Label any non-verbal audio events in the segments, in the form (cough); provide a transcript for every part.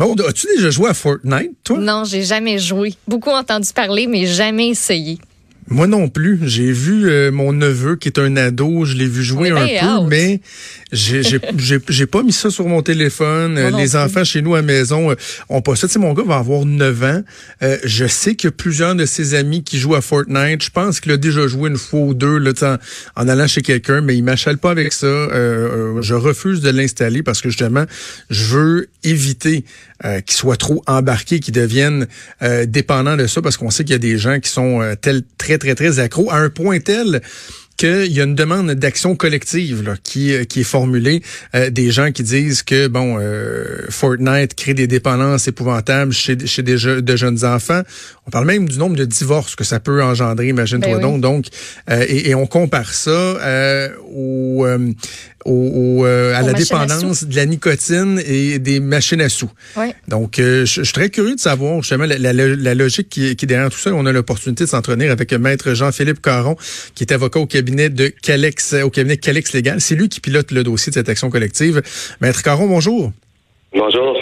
Maud, as-tu déjà joué à Fortnite, toi? Non, j'ai jamais joué. Beaucoup entendu parler, mais jamais essayé. Moi non plus. J'ai vu euh, mon neveu qui est un ado, je l'ai vu jouer On un peu, out. mais j'ai j'ai- (laughs) j'ai j'ai pas mis ça sur mon téléphone. Moi Euh, Les plus. enfants chez nous à la maison euh, ont pas ça. Tu sais, mon gars va avoir 9 ans. Euh, je sais qu'il y a plusieurs de ses amis qui jouent à Fortnite. Je pense qu'il a déjà joué une fois ou deux là, en, en allant chez quelqu'un, mais il m'achale pas avec ça. Euh, euh, je refuse de l'installer parce que justement, je veux éviter euh, qu'il soit trop embarqué, qu'il devienne euh, dépendant de ça, parce qu'on sait qu'il y a des gens qui sont euh, tels, très, très, très accros, à un point tel qu'il y a une demande d'action collective qui, euh, qui est formulée. Euh, des gens qui disent que bon euh, Fortnite crée des dépendances épouvantables chez, chez des de jeunes enfants. On parle même du nombre de divorces que ça peut engendrer, imagine-toi Ben oui. donc. Donc, euh, et, et on compare ça euh, au, euh, au- au, euh, à la à dépendance de la nicotine et des machines à sous. Ouais. Donc, euh, je je suis très curieux de savoir justement la, la- la logique qui, qui est derrière tout ça. On a l'opportunité de s'entretenir avec Maître Jean-Philippe Caron, qui est avocat au cabinet de Calex, au cabinet Calex Légal. C'est lui qui pilote le dossier de cette action collective. Maître Caron, bonjour. Bonjour.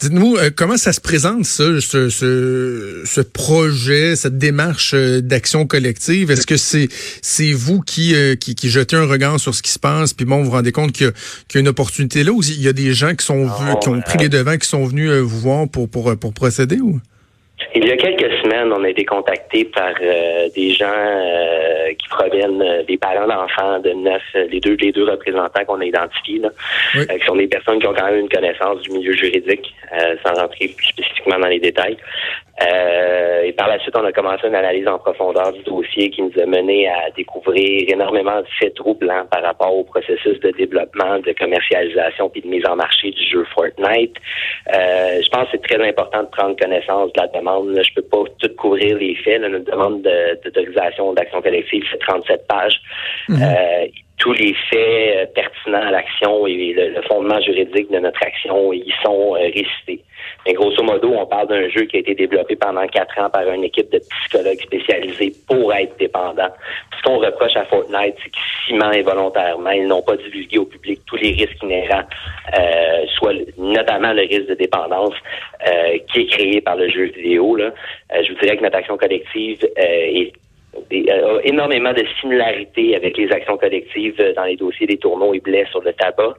Dites-nous, euh, comment ça se présente, ça, ce, ce, ce projet, cette démarche euh, d'action collective? Est-ce que c'est c'est vous qui, euh, qui, qui jetez un regard sur ce qui se passe, puis bon, vous vous rendez compte qu'il y, a- qu'il y a une opportunité là, ou il y a des gens qui sont venus- qui ont pris les devants, qui sont venus vous voir pour, pour, pour procéder? ou? Il y a quelques semaines, on a été contacté par euh, des gens euh, qui proviennent euh, des parents d'enfants de neuf, euh, les deux, les deux représentants qu'on a identifiés, là, Oui. euh, qui sont des personnes qui ont quand même une connaissance du milieu juridique, euh, sans rentrer plus spécifiquement dans les détails. Euh, et par la suite, on a commencé une analyse en profondeur du dossier qui nous a mené à découvrir énormément de faits troublants par rapport au processus de développement, de commercialisation puis de mise en marché du jeu Fortnite. Euh, je pense que c'est très important de prendre connaissance de la demande. Là, je peux pas tout couvrir les faits. Là, notre demande de- d'autorisation d'action collective, c'est 37 pages. Euh, tous les faits euh, pertinents à l'action et le, le fondement juridique de notre action y sont euh, récités. Mais grosso modo, on parle d'un jeu qui a été développé pendant quatre ans par une équipe de psychologues spécialisés pour être dépendant. Ce qu'on reproche à Fortnite, c'est qu'ils ciment involontairement, ils n'ont pas divulgué au public tous les risques inhérents, euh, soit notamment le risque de dépendance euh, qui est créé par le jeu vidéo. Là. Euh, je vous dirais que notre action collective euh, est et, euh, a énormément de similarités avec les actions collectives euh, dans les dossiers des tourneaux et blés sur le tabac.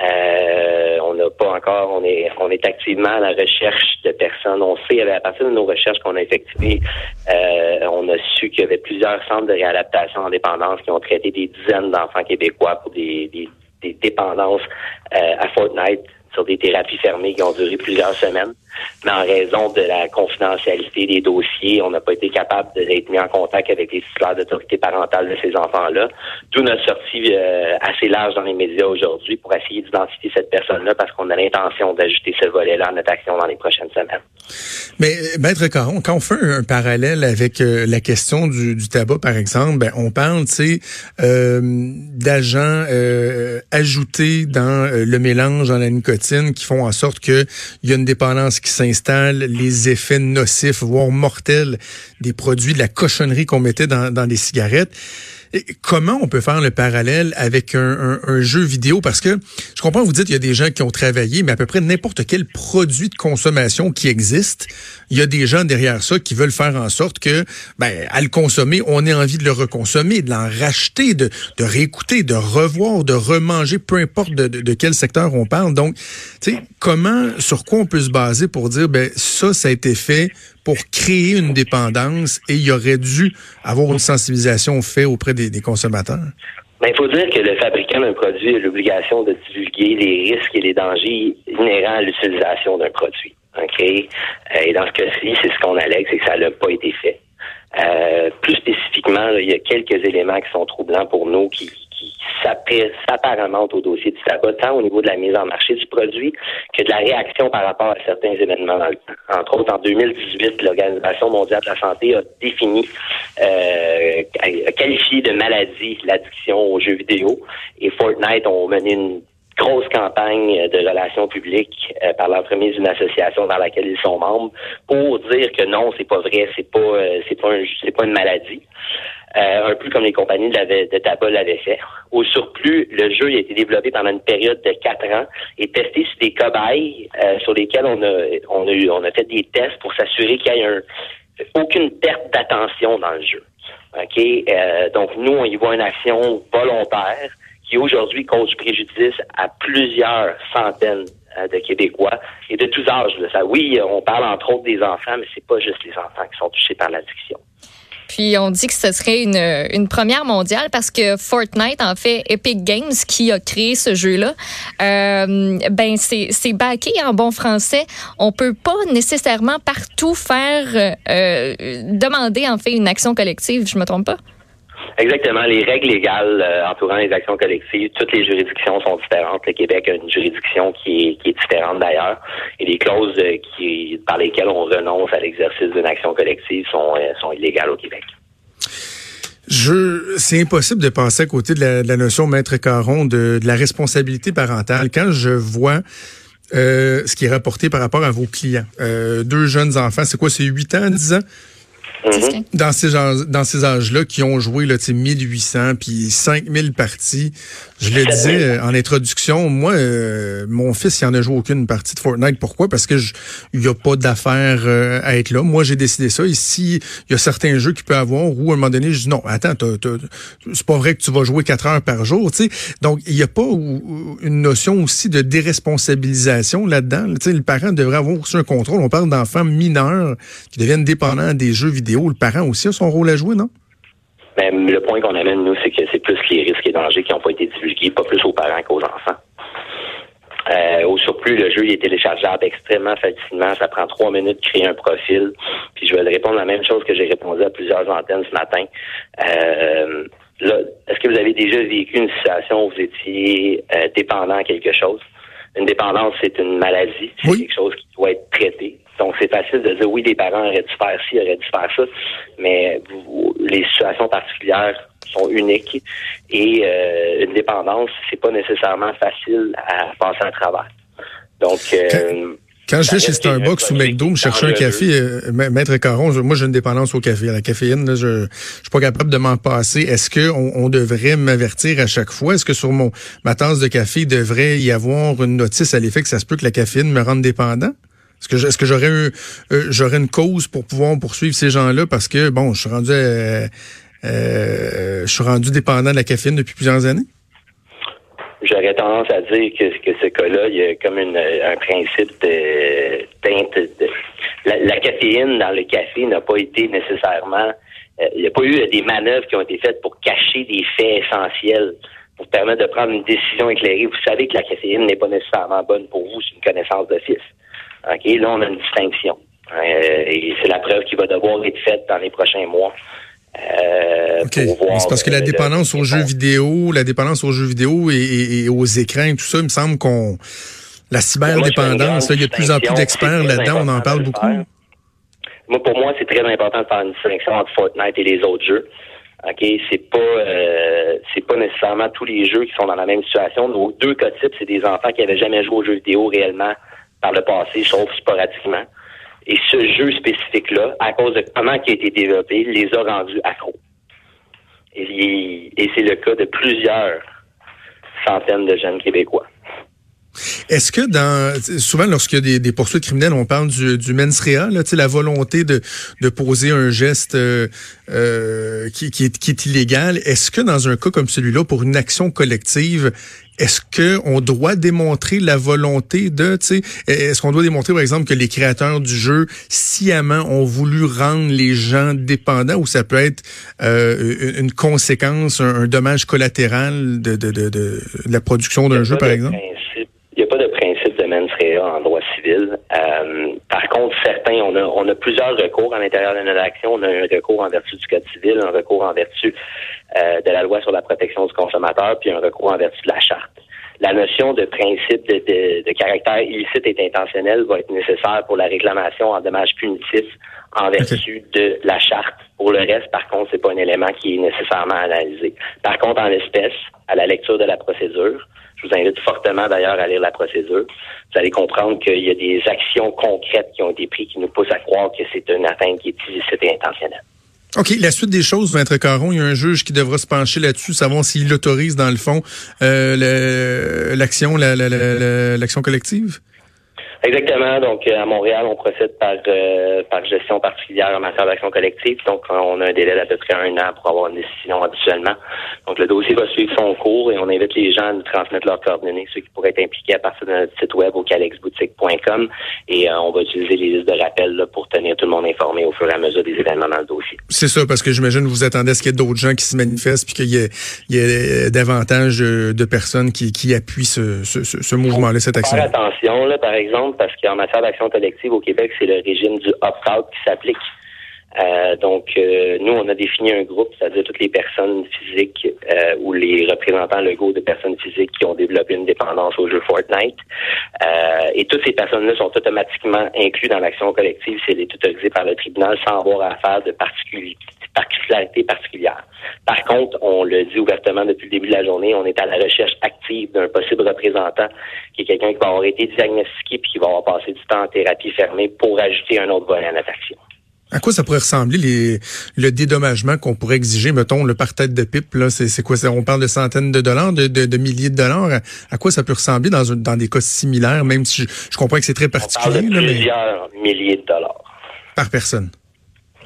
Euh, on n'a pas encore, on est, on est activement à la recherche de personnes. On sait, à partir de nos recherches qu'on a effectuées, euh, on a su qu'il y avait plusieurs centres de réadaptation en dépendance qui ont traité des dizaines d'enfants québécois pour des, des, des dépendances euh, à Fortnite sur des thérapies fermées qui ont duré plusieurs semaines. Mais en raison de la confidentialité des dossiers, on n'a pas été capable d'être mis en contact avec les titulaires d'autorité parentale de ces enfants-là. D'où notre sortie euh, assez large dans les médias aujourd'hui pour essayer d'identifier cette personne-là parce qu'on a l'intention d'ajouter ce volet-là à notre action dans les prochaines semaines. Mais, Maître Caron, quand on fait un, parallèle avec euh, la question du, tabac, par exemple, ben, on parle, tu euh, d'agents euh, ajoutés dans le mélange, dans la nicotine, qui font en sorte que il y a une dépendance qui s'installe, les effets nocifs, voire mortels des produits, de la cochonnerie qu'on mettait dans les cigarettes. Comment on peut faire le parallèle avec un, jeu vidéo? Parce que je comprends, vous dites qu'il y a des gens qui ont travaillé, mais à peu près n'importe quel produit de consommation qui existe, il y a des gens derrière ça qui veulent faire en sorte que, ben, à le consommer, on ait envie de le reconsommer, de l'en racheter, de, de réécouter, de revoir, de remanger, peu importe de, de- de quel secteur on parle. Donc, tu sais, comment, sur quoi on peut se baser pour dire, ben, ça, ça a été fait pour créer une dépendance et il aurait dû avoir une sensibilisation faite auprès des, consommateurs? Ben, il faut dire que le fabricant d'un produit a l'obligation de divulguer les risques et les dangers inhérents à l'utilisation d'un produit. OK? Euh, et dans ce cas-ci, c'est ce qu'on allègue, c'est que ça n'a pas été fait. Euh, plus spécifiquement, il y a quelques éléments qui sont troublants pour nous qui, qui s'apparente au dossier du tabac, tant au niveau de la mise en marché du produit que de la réaction par rapport à certains événements dans le temps. Entre autres, en 2018, l'Organisation mondiale de la santé a défini, euh, a qualifié de maladie l'addiction aux jeux vidéo et Fortnite ont mené une grosse campagne de relations publiques euh, par l'entremise d'une association dans laquelle ils sont membres pour dire que non, c'est pas vrai, c'est pas euh, c'est pas un, c'est pas une maladie. Euh, un peu comme les compagnies de, tabac l'avaient fait. Au surplus, le jeu a été développé pendant une période de quatre ans et testé sur des cobayes sur lesquels on a on a eu on a fait des tests pour s'assurer qu'il y ait un, aucune perte d'attention dans le jeu. OK? donc nous, on y voit une action volontaire qui aujourd'hui cause préjudice à plusieurs centaines euh, de Québécois et de tous âges. Ça, oui, on parle entre autres des enfants, mais c'est pas juste les enfants qui sont touchés par l'addiction. Puis on dit que ce serait une, une, première mondiale parce que Fortnite, en fait, Epic Games qui a créé ce jeu-là, euh, ben c'est backé en bon français. On peut pas nécessairement partout faire euh, demander en fait une action collective. Je me trompe pas? Exactement. Les règles légales euh, entourant les actions collectives, toutes les juridictions sont différentes. Le Québec a une juridiction qui est, qui est différente d'ailleurs. Et les clauses euh, par lesquelles on renonce à l'exercice d'une action collective sont, euh, sont illégales au Québec. Je, c'est impossible de passer à côté de la, notion, maître Caron, de, de, la responsabilité parentale. Quand je vois ce qui est rapporté par rapport à vos clients, deux jeunes enfants, c'est quoi, c'est 8 ans, 10 ans? Mhm. Dans ces dans ces âges-là qui ont joué là, 1800 puis 5000 parties. Je le (laughs) disais euh, en introduction, moi euh, mon fils il en a joué aucune partie de Fortnite. Pourquoi? Parce que il y a pas d'affaire euh, à être là. Moi j'ai décidé ça. Ici, il y a certains jeux qu'il peut avoir où à un moment donné je dis non, attends, c'est pas vrai que tu vas jouer quatre heures par jour, tu sais. Donc il y a pas une notion aussi de déresponsabilisation là-dedans. Tu sais, le parent devrait avoir aussi un contrôle. On parle d'enfants mineurs qui deviennent dépendants des jeux vidéo le parent aussi a son rôle à jouer, non? Ben, le point qu'on amène, nous, c'est que c'est plus les risques et dangers qui n'ont pas été divulgués, pas plus aux parents qu'aux enfants. Euh, au surplus, le jeu est téléchargeable extrêmement facilement. Ça prend trois minutes de créer un profil. Puis je vais répondre la même chose que j'ai répondu à plusieurs antennes ce matin. Euh, est-ce que vous avez déjà vécu une situation où vous étiez euh, dépendant à quelque chose? Une dépendance, c'est une maladie. C'est quelque chose qui doit être traité. Donc, c'est facile de dire oui, les parents auraient dû faire ci, auraient dû faire ça, mais les situations particulières sont uniques et euh, une dépendance, c'est pas nécessairement facile à passer à travers. Donc, euh, quand je vais chez Starbucks ou McDo me chercher un café, euh, Maître Caron, moi j'ai une dépendance au café. À la caféine, là, je, je suis pas capable de m'en passer. Est-ce que on, devrait m'avertir à chaque fois? Est-ce que sur mon ma tasse de café, il devrait y avoir une notice à l'effet que ça se peut que la caféine me rende dépendant? Est-ce que, euh, j'aurais une cause pour pouvoir poursuivre ces gens-là? Parce que bon, je suis rendu euh, suis rendu dépendant de la caféine depuis plusieurs années? J'aurais tendance à dire que, ce cas-là, il y a comme un principe de teinte. De, la, caféine dans le café n'a pas été nécessairement. Euh, il n'y a pas eu des manœuvres qui ont été faites pour cacher des faits essentiels, pour permettre de prendre une décision éclairée. Vous savez que la caféine n'est pas nécessairement bonne pour vous, c'est une connaissance d'office. OK, là, on a une distinction. Euh, et c'est la preuve qui va devoir être faite dans les prochains mois. Euh, c'est parce que la dépendance aux jeux vidéo, la dépendance aux jeux vidéo et, aux écrans, tout ça, il me semble qu'on la cyberdépendance, il y a de plus en plus d'experts là-dedans, on en parle beaucoup. Moi, pour moi, c'est très important de faire une distinction entre Fortnite et les autres jeux. OK, c'est pas euh, c'est pas nécessairement tous les jeux qui sont dans la même situation. Nos deux cas types, c'est des enfants qui avaient jamais joué aux jeux vidéo réellement par le passé, sauf sporadiquement. Et ce jeu spécifique-là, à cause de comment il a été développé, les a rendus accros. Et, et c'est le cas de plusieurs centaines de jeunes Québécois. Est-ce que dans souvent lorsqu'il y a des, des, poursuites criminelles, on parle du, du mens rea, là, la volonté de, de poser un geste euh, euh, qui, qui, est, qui est illégal. Est-ce que dans un cas comme celui-là, pour une action collective, est-ce que on doit démontrer la volonté de, tu sais, est-ce qu'on doit démontrer par exemple que les créateurs du jeu sciemment ont voulu rendre les gens dépendants ou ça peut être euh, une conséquence, un, dommage collatéral de, de, de, de la production d'un jeu par exemple? Il n'y a pas de principe de mens mens en droit civil. Euh, par contre, certains, on a, on a plusieurs recours à l'intérieur de notre action. On a un recours en vertu du Code civil, un recours en vertu euh, de la loi sur la protection du consommateur, puis un recours en vertu de la charte. La notion de principe de, de, de caractère illicite et intentionnel va être nécessaire pour la réclamation en dommages punitifs en vertu de la charte. Pour le reste, par contre, c'est pas un élément qui est nécessairement analysé. Par contre, en l'espèce, à la lecture de la procédure, je vous invite fortement d'ailleurs à lire la procédure. Vous allez comprendre qu'il y a des actions concrètes qui ont été prises qui nous poussent à croire que c'est une atteinte qui est illicite et intentionnelle. OK, la suite des choses, Maître Caron, il y a un juge qui devra se pencher là-dessus, savoir s'il autorise, dans le fond, euh, l'action l'action collective? Exactement. Donc, euh, à Montréal, on procède par, euh, par gestion particulière en matière d'action collective. Donc, on a un délai d'à peu près un an pour avoir une décision habituellement. Donc, le dossier va suivre son cours et on invite les gens à nous transmettre leurs coordonnées, ceux qui pourraient être impliqués à partir de notre site web au calexboutique.com et euh, on va utiliser les listes de rappel là, pour tenir tout le monde informé au fur et à mesure des événements dans le dossier. C'est ça, parce que j'imagine que vous attendez à ce qu'il y ait d'autres gens qui se manifestent puis qu'il y ait, il y ait davantage de personnes qui, qui appuient ce, ce, ce mouvement-là, cette action. Faire attention, là, par exemple, parce qu'en matière d'action collective au Québec, c'est le régime du opt-out qui s'applique. Euh, donc, euh, nous, on a défini un groupe, c'est-à-dire toutes les personnes physiques euh, ou les représentants légaux de personnes physiques qui ont développé une dépendance au jeu Fortnite. et toutes ces personnes-là sont automatiquement incluses dans l'action collective si elle est autorisée par le tribunal sans avoir à faire de particularité particulière. Par contre, on le dit ouvertement depuis le début de la journée, on est à la recherche active d'un possible représentant qui est quelqu'un qui va avoir été diagnostiqué puis qui va avoir passé du temps en thérapie fermée pour ajouter un autre volet à notre action. À quoi ça pourrait ressembler les, le dédommagement qu'on pourrait exiger, mettons, le par tête de pipe, là, c'est, quoi? On parle de centaines de dollars, de, de, milliers de dollars. À, quoi ça peut ressembler dans, dans des cas similaires, même si je, comprends que c'est très particulier? On parle de plusieurs milliers de dollars. Par personne.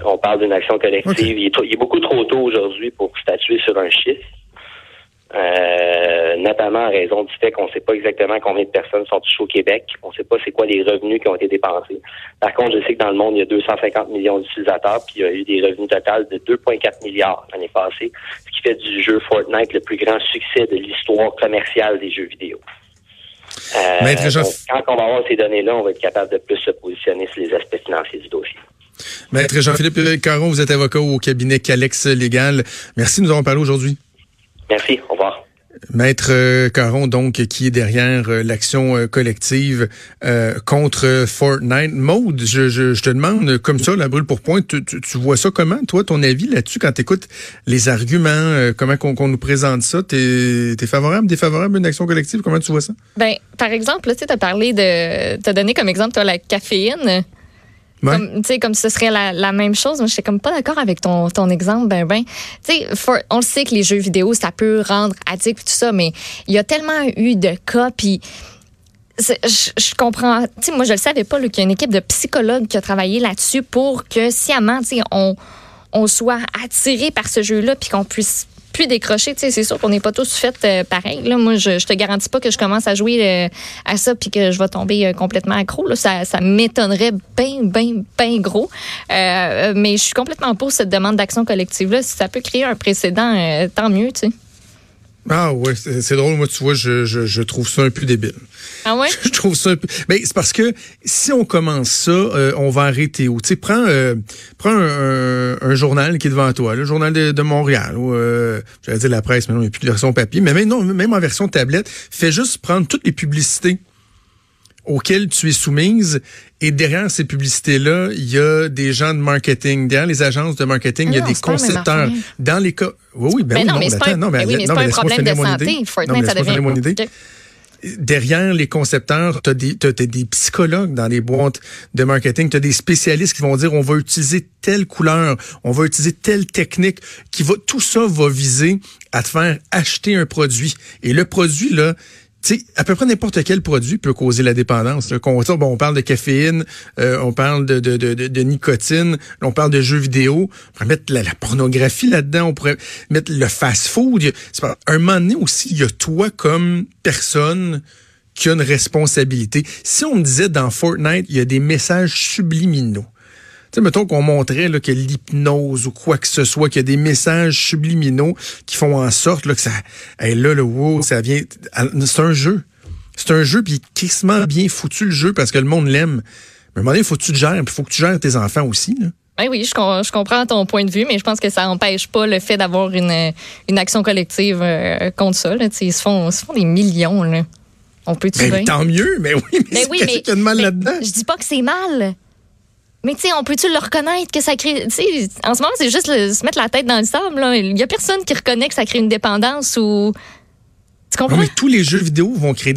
On parle d'une action collective. Il, est beaucoup trop tôt aujourd'hui pour statuer sur un chiffre. Euh, notamment en raison du fait qu'on ne sait pas exactement combien de personnes sont touchées au Québec. On ne sait pas c'est quoi les revenus qui ont été dépensés. Par contre, je sais que dans le monde, il y a 250 millions d'utilisateurs, puis il y a eu des revenus total de 2,4 milliards l'année passée, ce qui fait du jeu Fortnite le plus grand succès de l'histoire commerciale des jeux vidéo. Euh, quand on va avoir ces données-là, on va être capable de plus se positionner sur les aspects financiers du dossier. Maître Jean-Philippe Caron, vous êtes avocat au cabinet Calex Légal. Merci de nous avoir parlé aujourd'hui. Merci. Au revoir. Maître euh, Caron, donc, qui est derrière euh, l'action euh, collective contre Fortnite. Maude, je, te demande, comme ça, la brûle pour point, tu, vois ça comment, toi, ton avis là-dessus, quand tu écoutes les arguments, comment qu'on nous présente ça? T'es es favorable, défavorable à une action collective? Comment tu vois ça? Ben, par exemple, tu as parlé de... Tu as donné comme exemple, toi, la caféine. Comme, comme ce serait la, même chose. Moi, je suis comme pas d'accord avec ton, ton exemple, ben, ben. on le sait que les jeux vidéo, ça peut rendre addict tout ça, mais il y a tellement eu de cas, puis je, comprends. Tu moi, je le savais pas, qu'il y a une équipe de psychologues qui a travaillé là-dessus pour que sciemment, on, on soit attiré par ce jeu-là, puis qu'on puisse plus décrocher. C'est sûr qu'on n'est pas tous faits euh, pareil. Moi, je, te garantis pas que je commence à jouer euh, à ça puis que je vais tomber euh, complètement accro. Ça, ça m'étonnerait bien, bien, bien gros. mais je suis complètement pour cette demande d'action collective-là. Si ça peut créer un précédent, tant mieux. Sais. Ah ouais, c'est drôle. Moi, tu vois, je, je, je, trouve ça un peu débile. Ah ouais? (laughs) Je trouve ça un peu... Mais c'est parce que si on commence ça, euh, on va arrêter où? Tu sais, prends, euh, prends un, un, journal qui est devant toi, le journal de, de Montréal, ou euh, j'allais dire la presse, mais non, il n'y a plus de version papier. Mais même, non, même en version tablette, fais juste prendre toutes les publicités auxquelles tu es soumise. Et derrière ces publicités-là, il y a des gens de marketing. Derrière les agences de marketing, il y a des concepteurs. Dans les cas... Oui, oui, ben mais oui, non, mais attends, non, mais, oui, mais c'est pas un problème de santé. Fortnite, ça devient... Mon idée. Derrière les concepteurs, tu as des, des psychologues dans les boîtes de marketing, tu as des spécialistes qui vont dire on va utiliser telle couleur, on va utiliser telle technique, qui va tout ça va viser à te faire acheter un produit. Et le produit là, sais, à peu près n'importe quel produit peut causer la dépendance. bon, on parle de caféine, euh, on parle de, de, de, nicotine, on parle de jeux vidéo, on pourrait mettre la, pornographie là-dedans, on pourrait mettre le fast-food. Un moment donné aussi, il y a toi comme personne qui a une responsabilité. Si on me disait dans Fortnite, il y a des messages subliminaux sais, mettons qu'on montrait là, que l'hypnose ou quoi que ce soit, qu'il y a des messages subliminaux qui font en sorte là, que ça, hey, là, le wow, ça vient, c'est un jeu. C'est un jeu, puis quasiment bien foutu le jeu parce que le monde l'aime. Mais à un moment donné, il faut que tu te gères, puis il faut que tu gères tes enfants aussi. Là. Ben oui, je, com- je comprends ton point de vue, mais je pense que ça n'empêche pas le fait d'avoir une, une action collective euh, contre ça. Là. Ils, se font, ils se font des millions. Là. On peut-tu Ben, bien? tant mieux, mais oui, mais, Ben c'est oui, mais- qu'il y a de mal là-dedans? Je dis pas que c'est mal. Mais tu sais, on peut-tu le reconnaître que ça crée. Tu sais, en ce moment, c'est juste le- se mettre la tête dans le sable. là. Il y a personne qui reconnaît que ça crée une dépendance ou. Tu Non, comprends? mais tous les jeux vidéo vont créer